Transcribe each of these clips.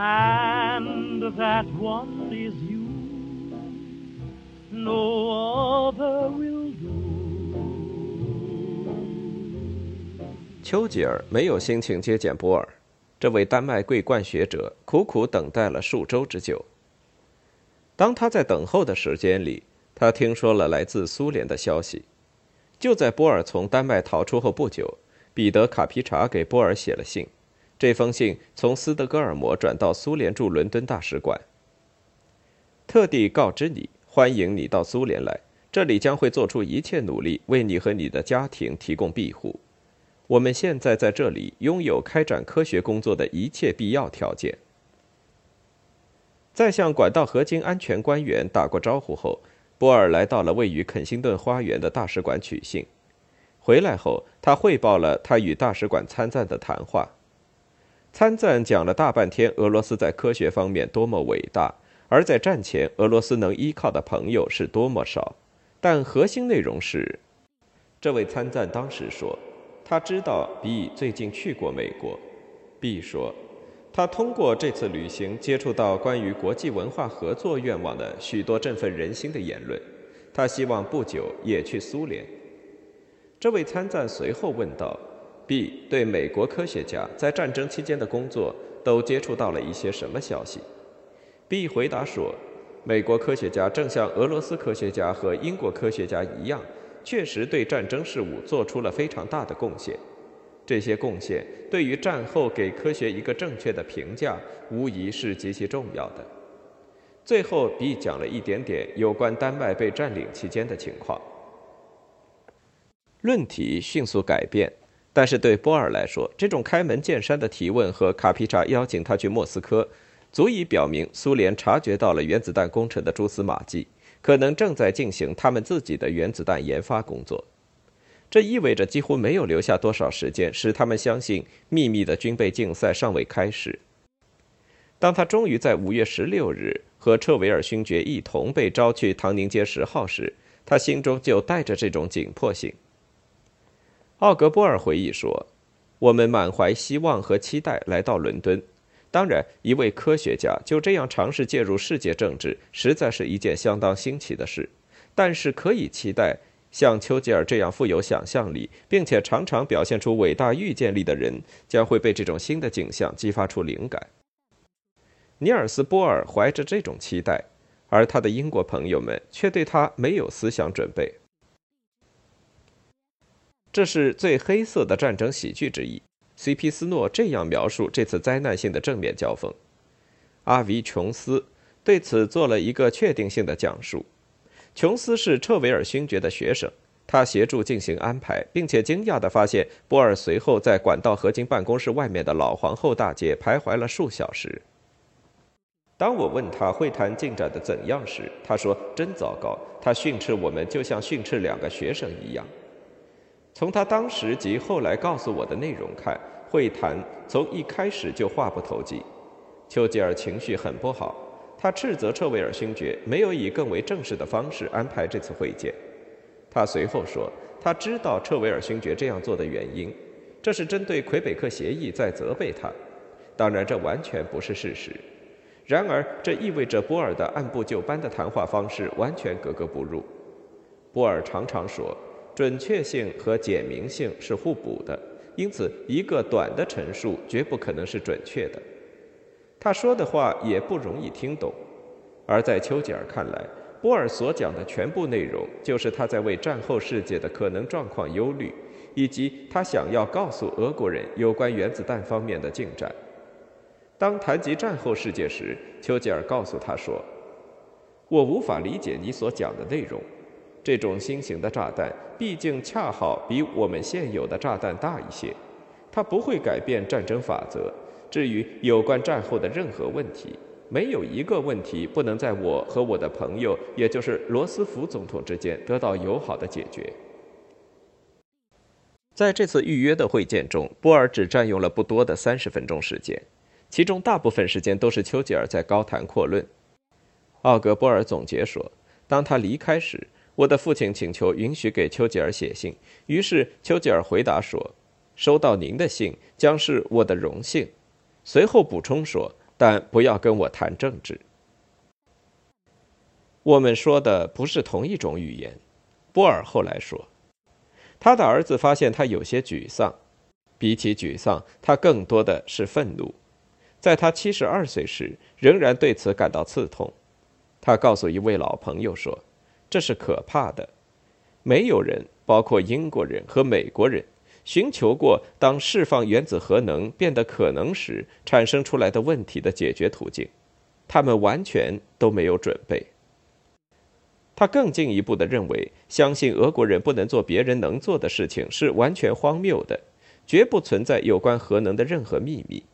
And that one is you. No other will do. 丘吉尔没有心情接见波尔，这位丹麦桂冠学者苦苦等待了数周之久。当他在等候的时间里，他听说了来自苏联的消息。就在波尔从丹麦逃出后不久，彼得·卡皮查给波尔写了信。这封信从斯德哥尔摩转到苏联驻伦敦大使馆，特地告知你，欢迎你到苏联来，这里将会做出一切努力为你和你的家庭提供庇护。我们现在在这里拥有开展科学工作的一切必要条件。在向管道合金安全官员打过招呼后，波尔来到了位于肯辛顿花园的大使馆取信。回来后，他汇报了他与大使馆参赞的谈话。参赞讲了大半天，俄罗斯在科学方面多么伟大，而在战前俄罗斯能依靠的朋友是多么少。但核心内容是，这位参赞当时说，他知道 B 最近去过美国。B 说，他通过这次旅行接触到关于国际文化合作愿望的许多振奋人心的言论。他希望不久也去苏联。这位参赞随后问道。B 对美国科学家在战争期间的工作都接触到了一些什么消息？B 回答说，美国科学家正像俄罗斯科学家和英国科学家一样，确实对战争事务做出了非常大的贡献。这些贡献对于战后给科学一个正确的评价，无疑是极其重要的。最后，B 讲了一点点有关丹麦被占领期间的情况。论题迅速改变。但是对波尔来说，这种开门见山的提问和卡皮查邀请他去莫斯科，足以表明苏联察觉到了原子弹工程的蛛丝马迹，可能正在进行他们自己的原子弹研发工作。这意味着几乎没有留下多少时间，使他们相信秘密的军备竞赛尚未开始。当他终于在五月十六日和彻维尔勋爵一同被召去唐宁街十号时，他心中就带着这种紧迫性。奥格波尔回忆说：“我们满怀希望和期待来到伦敦。当然，一位科学家就这样尝试介入世界政治，实在是一件相当新奇的事。但是，可以期待像丘吉尔这样富有想象力，并且常常表现出伟大预见力的人，将会被这种新的景象激发出灵感。”尼尔斯·波尔怀着这种期待，而他的英国朋友们却对他没有思想准备。这是最黑色的战争喜剧之一。C.P. 斯诺这样描述这次灾难性的正面交锋。阿维·琼斯对此做了一个确定性的讲述。琼斯是彻维尔勋爵的学生，他协助进行安排，并且惊讶地发现波尔随后在管道合金办公室外面的老皇后大街徘徊了数小时。当我问他会谈进展的怎样时，他说：“真糟糕，他训斥我们就像训斥两个学生一样。”从他当时及后来告诉我的内容看，会谈从一开始就话不投机。丘吉尔情绪很不好，他斥责彻维尔勋爵没有以更为正式的方式安排这次会见。他随后说，他知道彻维尔勋爵这样做的原因，这是针对魁北克协议在责备他。当然，这完全不是事实。然而，这意味着波尔的按部就班的谈话方式完全格格不入。波尔常常说。准确性和简明性是互补的，因此一个短的陈述绝不可能是准确的。他说的话也不容易听懂，而在丘吉尔看来，波尔所讲的全部内容就是他在为战后世界的可能状况忧虑，以及他想要告诉俄国人有关原子弹方面的进展。当谈及战后世界时，丘吉尔告诉他说：“我无法理解你所讲的内容。”这种新型的炸弹毕竟恰好比我们现有的炸弹大一些，它不会改变战争法则，至于有关战后的任何问题，没有一个问题不能在我和我的朋友，也就是罗斯福总统之间得到友好的解决。在这次预约的会见中，波尔只占用了不多的三十分钟时间，其中大部分时间都是丘吉尔在高谈阔论。奥格波尔总结说：“当他离开时，我的父亲请求允许给丘吉尔写信，于是丘吉尔回答说：‘收到您的信将是我的荣幸。’随后补充说：‘但不要跟我谈政治。’我们说的不是同一种语言。”波尔后来说。他的儿子发现他有些沮丧，比起沮丧，他更多的是愤怒。在他七十二岁时，仍然对此感到刺痛。他告诉一位老朋友说：“这是可怕的。没有人，包括英国人和美国人，寻求过当释放原子核能变得可能时产生出来的问题的解决途径。他们完全都没有准备。”他更进一步的认为，相信俄国人不能做别人能做的事情是完全荒谬的，绝不存在有关核能的任何秘密。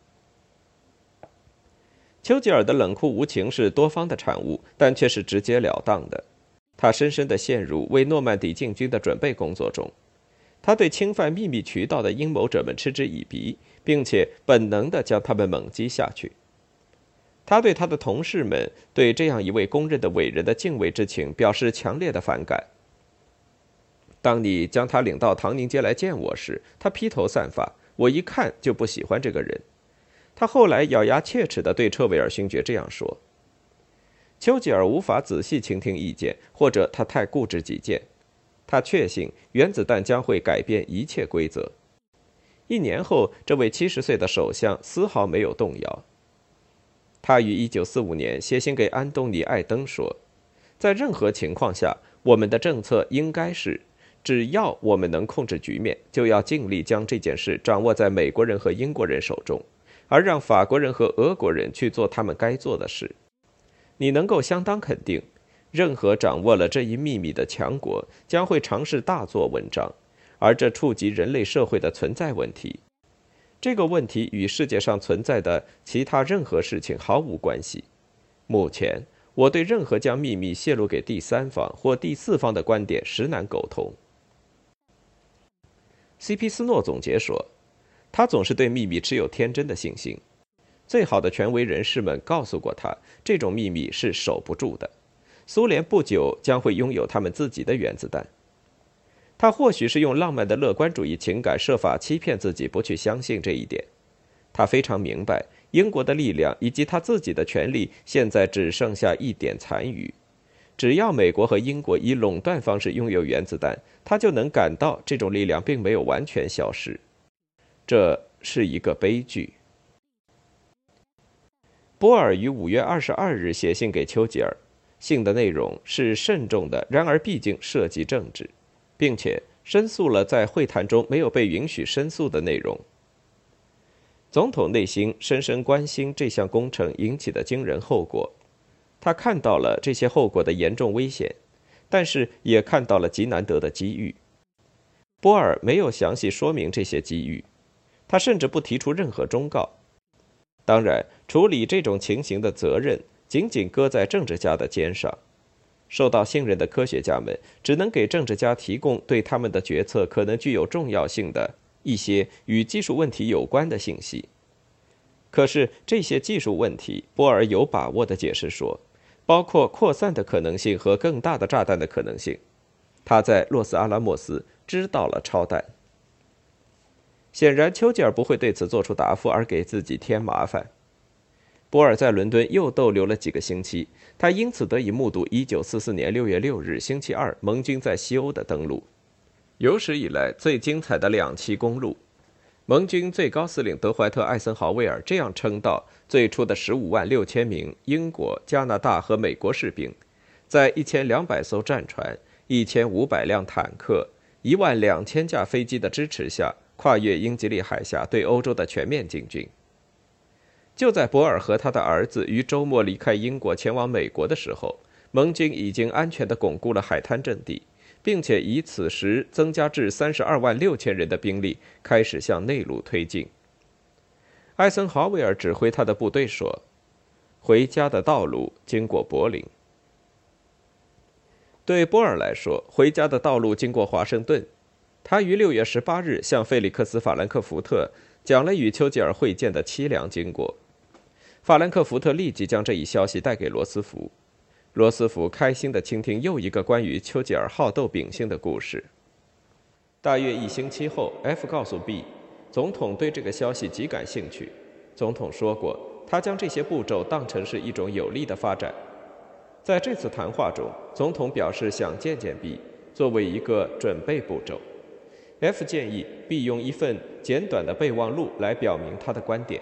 丘吉尔的冷酷无情是多方的产物，但却是直截了当的。他深深的陷入为诺曼底进军的准备工作中，他对侵犯秘密渠道的阴谋者们嗤之以鼻，并且本能的将他们猛击下去。他对他的同事们对这样一位公认的伟人的敬畏之情表示强烈的反感。当你将他领到唐宁街来见我时，他披头散发，我一看就不喜欢这个人。他后来咬牙切齿地对彻维尔勋爵这样说：“丘吉尔无法仔细倾听意见，或者他太固执己见。他确信原子弹将会改变一切规则。”一年后，这位七十岁的首相丝毫没有动摇。他于1945年写信给安东尼·艾登说：“在任何情况下，我们的政策应该是，只要我们能控制局面，就要尽力将这件事掌握在美国人和英国人手中，而让法国人和俄国人去做他们该做的事。你能够相当肯定，任何掌握了这一秘密的强国将会尝试大做文章，而这触及人类社会的存在问题。”这个问题与世界上存在的其他任何事情毫无关系。目前，我对任何将秘密泄露给第三方或第四方的观点实难苟同。C.P. 斯诺总结说：“他总是对秘密持有天真的信心。最好的权威人士们告诉过他，这种秘密是守不住的。苏联不久将会拥有他们自己的原子弹。”他或许是用浪漫的乐观主义情感设法欺骗自己，不去相信这一点。他非常明白，英国的力量以及他自己的权力现在只剩下一点残余。只要美国和英国以垄断方式拥有原子弹，他就能感到这种力量并没有完全消失。这是一个悲剧。波尔于五月二十二日写信给丘吉尔，信的内容是慎重的，然而毕竟涉及政治。并且申诉了在会谈中没有被允许申诉的内容。总统内心深深关心这项工程引起的惊人后果，他看到了这些后果的严重危险，但是也看到了极难得的机遇。波尔没有详细说明这些机遇，他甚至不提出任何忠告。当然，处理这种情形的责任仅仅搁在政治家的肩上。受到信任的科学家们只能给政治家提供对他们的决策可能具有重要性的一些与技术问题有关的信息。可是这些技术问题，波尔有把握地解释说，包括扩散的可能性和更大的炸弹的可能性。他在洛斯阿拉莫斯知道了超弹。显然，丘吉尔不会对此做出答复而给自己添麻烦。波尔在伦敦又逗留了几个星期，他因此得以目睹1944年6月6日星期二盟军在西欧的登陆，有史以来最精彩的两栖公路。盟军最高司令德怀特·艾森豪威尔这样称道：最初的15万6千名英国、加拿大和美国士兵，在1200艘战船、1500辆坦克、1万两千架飞机的支持下，跨越英吉利海峡，对欧洲的全面进军。就在博尔和他的儿子于周末离开英国前往美国的时候，盟军已经安全地巩固了海滩阵地，并且以此时增加至三十二万六千人的兵力开始向内陆推进。艾森豪威尔指挥他的部队说：“回家的道路经过柏林。”对波尔来说，回家的道路经过华盛顿。他于六月十八日向费利克斯·法兰克福特讲了与丘吉尔会见的凄凉经过。法兰克福特立即将这一消息带给罗斯福。罗斯福开心地倾听又一个关于丘吉尔好斗秉性的故事。大约一星期后，F 告诉 B，总统对这个消息极感兴趣。总统说过，他将这些步骤当成是一种有利的发展。在这次谈话中，总统表示想见见 B，作为一个准备步骤。F 建议 B 用一份简短的备忘录来表明他的观点。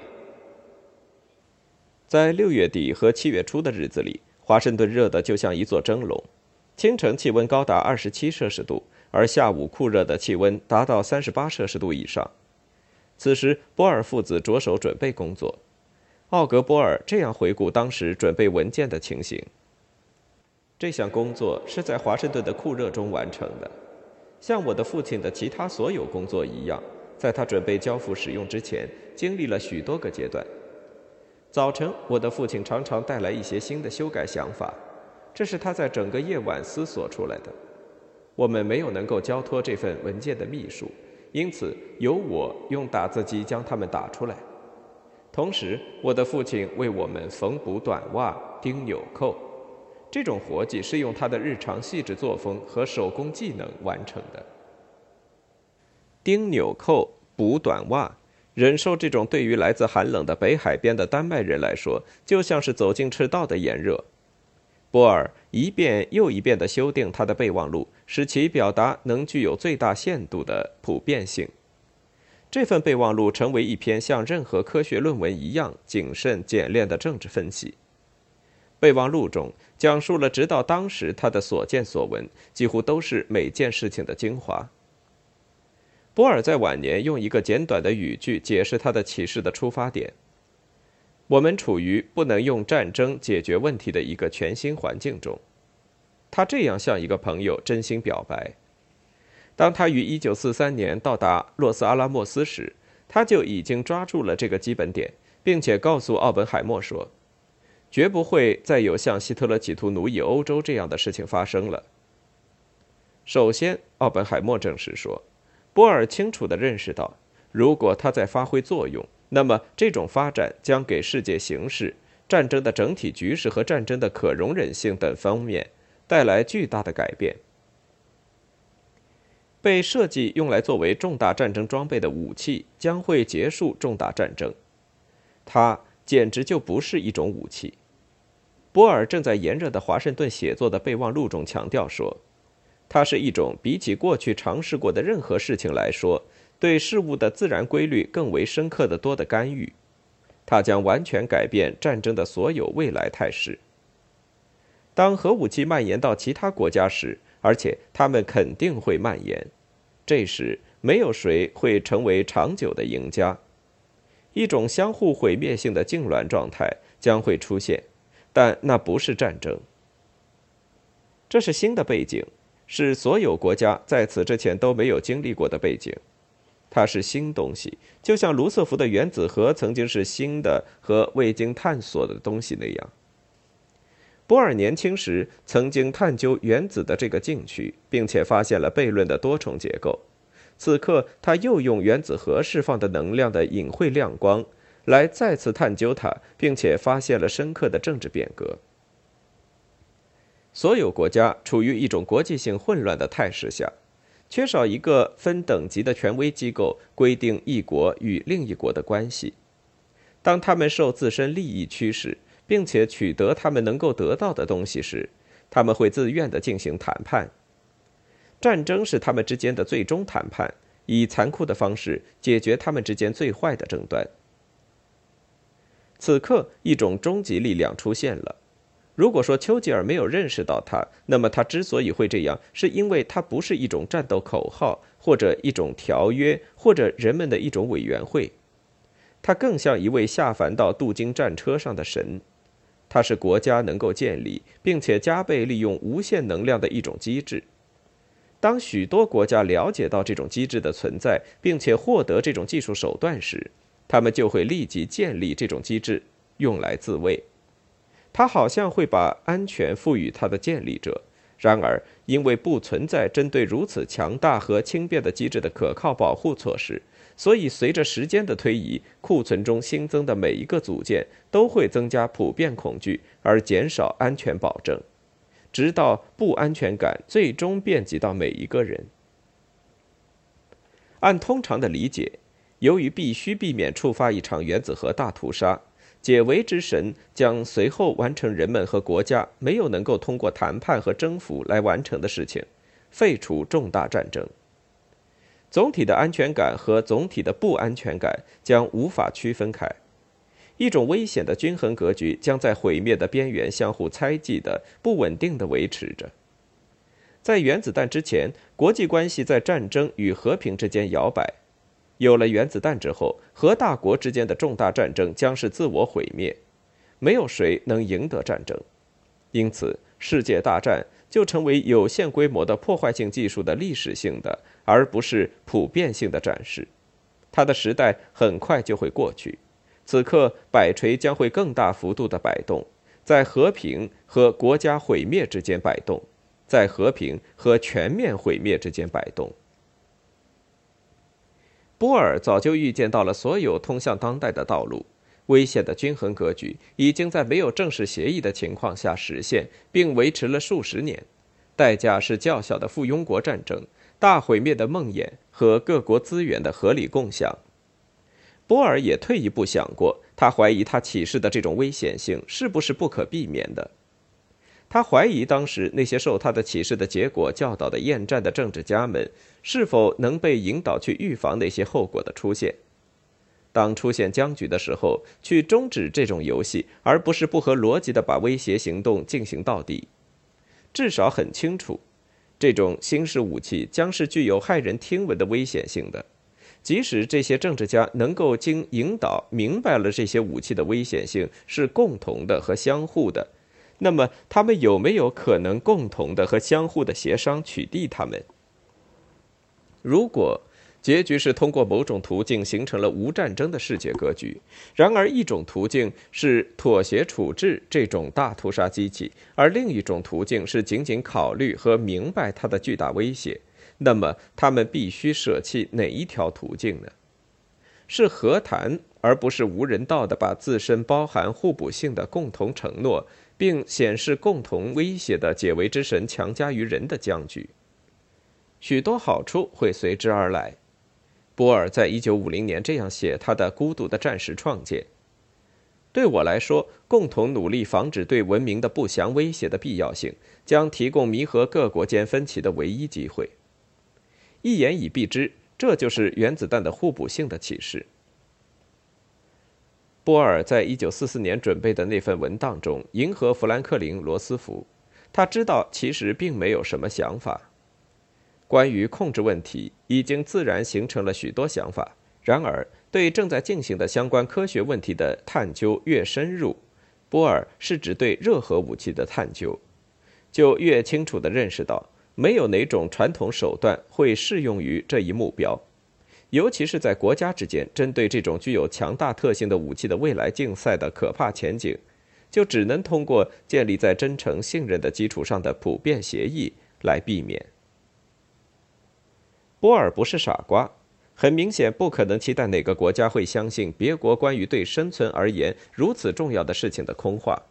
在六月底和七月初的日子里，华盛顿热得就像一座蒸笼，清晨气温高达二十七摄氏度，而下午酷热的气温达到三十八摄氏度以上。此时，波尔父子着手准备工作。奥格波尔这样回顾当时准备文件的情形。这项工作是在华盛顿的酷热中完成的，像我的父亲的其他所有工作一样，在他准备交付使用之前，经历了许多个阶段。早晨，我的父亲常常带来一些新的修改想法，这是他在整个夜晚思索出来的。我们没有能够交托这份文件的秘书，因此由我用打字机将它们打出来。同时，我的父亲为我们缝补短袜、钉纽扣。这种活计是用他的日常细致作风和手工技能完成的。钉纽扣、补短袜，忍受这种对于来自寒冷的北海边的丹麦人来说，就像是走进赤道的炎热。波尔一遍又一遍地修订他的备忘录，使其表达能具有最大限度的普遍性。这份备忘录成为一篇像任何科学论文一样谨慎简练的政治分析。备忘录中讲述了直到当时他的所见所闻，几乎都是每件事情的精华。波尔在晚年用一个简短的语句解释他的启示的出发点：我们处于不能用战争解决问题的一个全新环境中。他这样向一个朋友真心表白。当他于1943年到达洛斯阿拉莫斯时，他就已经抓住了这个基本点，并且告诉奥本海默说。绝不会再有像希特勒企图奴役欧洲这样的事情发生了。首先，奥本海默证实说，波尔清楚地认识到，如果他在发挥作用，那么这种发展将给世界形势、战争的整体局势和战争的可容忍性等方面带来巨大的改变。被设计用来作为重大战争装备的武器将会结束重大战争，它简直就不是一种武器。波尔正在炎热的华盛顿写作的备忘录中强调说：“它是一种比起过去尝试过的任何事情来说，对事物的自然规律更为深刻的多的干预。它将完全改变战争的所有未来态势。当核武器蔓延到其他国家时，而且它们肯定会蔓延，这时没有谁会成为长久的赢家。一种相互毁灭性的痉挛状态将会出现。”但那不是战争，这是新的背景，是所有国家在此之前都没有经历过的背景。它是新东西，就像卢瑟福的原子核曾经是新的和未经探索的东西那样。波尔年轻时曾经探究原子的这个禁区，并且发现了悖论的多重结构。此刻，他又用原子核释放的能量的隐晦亮光。来再次探究它，并且发现了深刻的政治变革。所有国家处于一种国际性混乱的态势下，缺少一个分等级的权威机构规定一国与另一国的关系。当他们受自身利益驱使，并且取得他们能够得到的东西时，他们会自愿地进行谈判。战争是他们之间的最终谈判，以残酷的方式解决他们之间最坏的争端。此刻，一种终极力量出现了。如果说丘吉尔没有认识到它，那么他之所以会这样，是因为它不是一种战斗口号，或者一种条约，或者人们的一种委员会。它更像一位下凡到镀金战车上的神。它是国家能够建立并且加倍利用无限能量的一种机制。当许多国家了解到这种机制的存在，并且获得这种技术手段时，他们就会立即建立这种机制，用来自卫。他好像会把安全赋予他的建立者。然而，因为不存在针对如此强大和轻便的机制的可靠保护措施，所以随着时间的推移，库存中新增的每一个组件都会增加普遍恐惧，而减少安全保证，直到不安全感最终遍及到每一个人。按通常的理解，由于必须避免触发一场原子核大屠杀。解围之神将随后完成人们和国家没有能够通过谈判和征服来完成的事情，废除重大战争。总体的安全感和总体的不安全感将无法区分开，一种危险的均衡格局将在毁灭的边缘相互猜忌的不稳定的维持着。在原子弹之前，国际关系在战争与和平之间摇摆。有了原子弹之后，核大国之间的重大战争将是自我毁灭，没有谁能赢得战争，因此世界大战就成为有限规模的破坏性技术的历史性的，而不是普遍性的展示。它的时代很快就会过去，此刻摆锤将会更大幅度的摆动，在和平和国家毁灭之间摆动，在和平和全面毁灭之间摆动。波尔早就预见到了所有通向当代的道路，危险的均衡格局已经在没有正式协议的情况下实现，并维持了数十年，代价是较小的附庸国战争、大毁灭的梦魇和各国资源的合理共享。波尔也退一步想过，他怀疑他启示的这种危险性是不是不可避免的。他怀疑当时那些受他的启示的结果教导的厌战的政治家们，是否能被引导去预防那些后果的出现。当出现僵局的时候，去终止这种游戏，而不是不合逻辑的把威胁行动进行到底。至少很清楚，这种新式武器将是具有骇人听闻的危险性的。即使这些政治家能够经引导明白了这些武器的危险性是共同的和相互的。那么，他们有没有可能共同的和相互的协商取缔他们？如果结局是通过某种途径形成了无战争的世界格局，然而一种途径是妥协处置这种大屠杀机器，而另一种途径是仅仅考虑和明白它的巨大威胁，那么他们必须舍弃哪一条途径呢？是和谈，而不是无人道的把自身包含互补性的共同承诺。并显示共同威胁的解围之神强加于人的僵局，许多好处会随之而来。波尔在一九五零年这样写他的《孤独的战时创建》：“对我来说，共同努力防止对文明的不祥威胁的必要性，将提供弥合各国间分歧的唯一机会。一言以蔽之，这就是原子弹的互补性的启示。”波尔在一九四四年准备的那份文档中迎合富兰克林·罗斯福，他知道其实并没有什么想法。关于控制问题，已经自然形成了许多想法。然而，对正在进行的相关科学问题的探究越深入，波尔是指对热核武器的探究，就越清楚地认识到，没有哪种传统手段会适用于这一目标。尤其是在国家之间针对这种具有强大特性的武器的未来竞赛的可怕前景，就只能通过建立在真诚信任的基础上的普遍协议来避免。波尔不是傻瓜，很明显不可能期待哪个国家会相信别国关于对生存而言如此重要的事情的空话。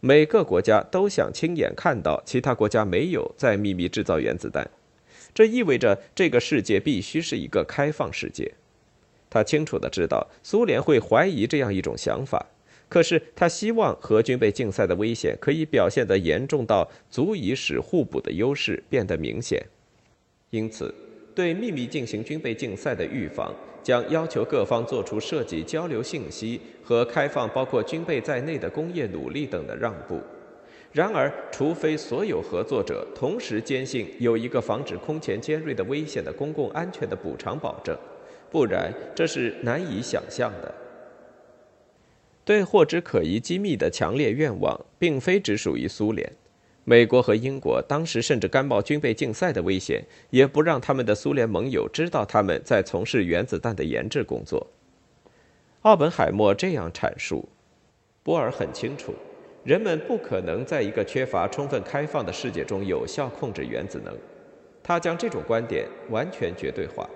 每个国家都想亲眼看到其他国家没有在秘密制造原子弹。这意味着这个世界必须是一个开放世界。他清楚的知道苏联会怀疑这样一种想法，可是他希望核军备竞赛的危险可以表现得严重到足以使互补的优势变得明显。因此，对秘密进行军备竞赛的预防将要求各方做出涉及交流信息和开放包括军备在内的工业努力等的让步。然而，除非所有合作者同时坚信有一个防止空前尖锐的危险的公共安全的补偿保证，不然这是难以想象的。对获知可疑机密的强烈愿望，并非只属于苏联、美国和英国。当时甚至甘冒军备竞赛的危险，也不让他们的苏联盟友知道他们在从事原子弹的研制工作。奥本海默这样阐述：波尔很清楚，人们不可能在一个缺乏充分开放的世界中有效控制原子能。他将这种观点完全绝对化。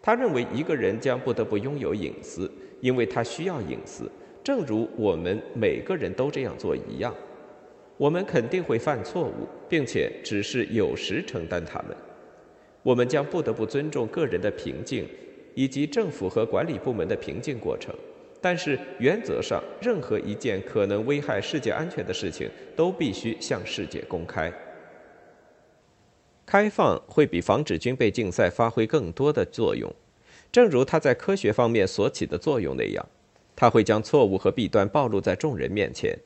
他认为一个人将不得不拥有隐私，因为他需要隐私，正如我们每个人都这样做一样。我们肯定会犯错误，并且只是有时承担他们。我们将不得不尊重个人的平静，以及政府和管理部门的平静过程。但是原则上，任何一件可能危害世界安全的事情都必须向世界公开。开放会比防止军备竞赛发挥更多的作用，正如它在科学方面所起的作用那样，它会将错误和弊端暴露在众人面前。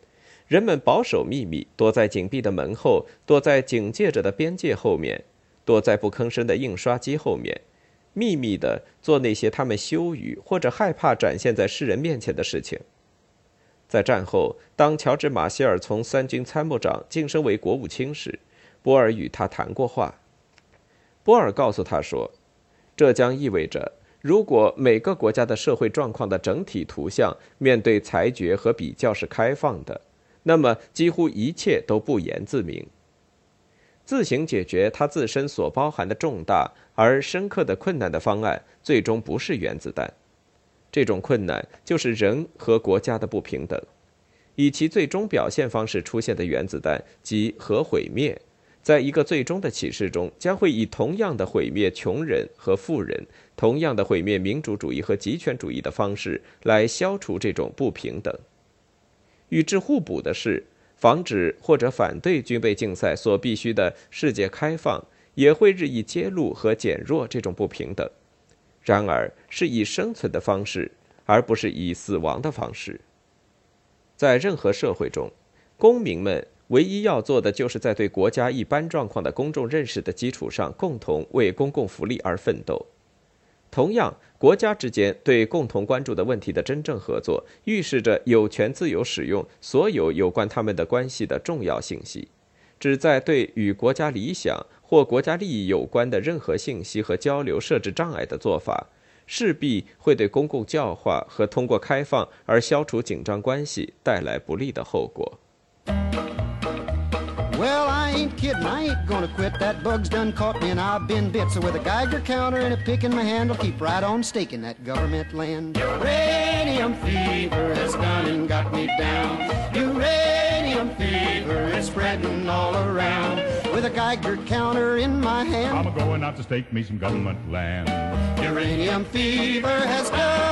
人们保守秘密，躲在紧闭的门后，躲在警戒着的边界后面，躲在不吭声的印刷机后面，秘密的做那些他们羞于或者害怕展现在世人面前的事情。在战后，当乔治·马歇尔从三军参谋长晋升为国务卿时，波尔与他谈过话，波尔告诉他说：“这将意味着，如果每个国家的社会状况的整体图像面对裁决和比较是开放的，那么几乎一切都不言自明。自行解决它自身所包含的重大而深刻的困难的方案，最终不是原子弹。这种困难就是人和国家的不平等，以其最终表现方式出现的原子弹及核毁灭。”在一个最终的启示中，将会以同样的毁灭穷人和富人、同样的毁灭民主主义和极权主义的方式来消除这种不平等。与之互补的是，防止或者反对军备竞赛所必须的世界开放，也会日益揭露和减弱这种不平等。然而，是以生存的方式，而不是以死亡的方式。在任何社会中，公民们。唯一要做的，就是在对国家一般状况的公众认识的基础上，共同为公共福利而奋斗。同样，国家之间对共同关注的问题的真正合作，预示着有权自由使用所有有关他们的关系的重要信息。旨在对与国家理想或国家利益有关的任何信息和交流设置障碍的做法，势必会对公共教化和通过开放而消除紧张关系带来不利的后果。Well, I ain't kidding, I ain't gonna quit. That bug's done caught me and I've been bit. So with a Geiger counter and a pick in my hand, I'll keep right on staking that government land. Uranium fever has gone and got me down. Uranium fever is spreading all around. With a Geiger counter in my hand, I'm a going out to stake me some government land. Uranium fever has gone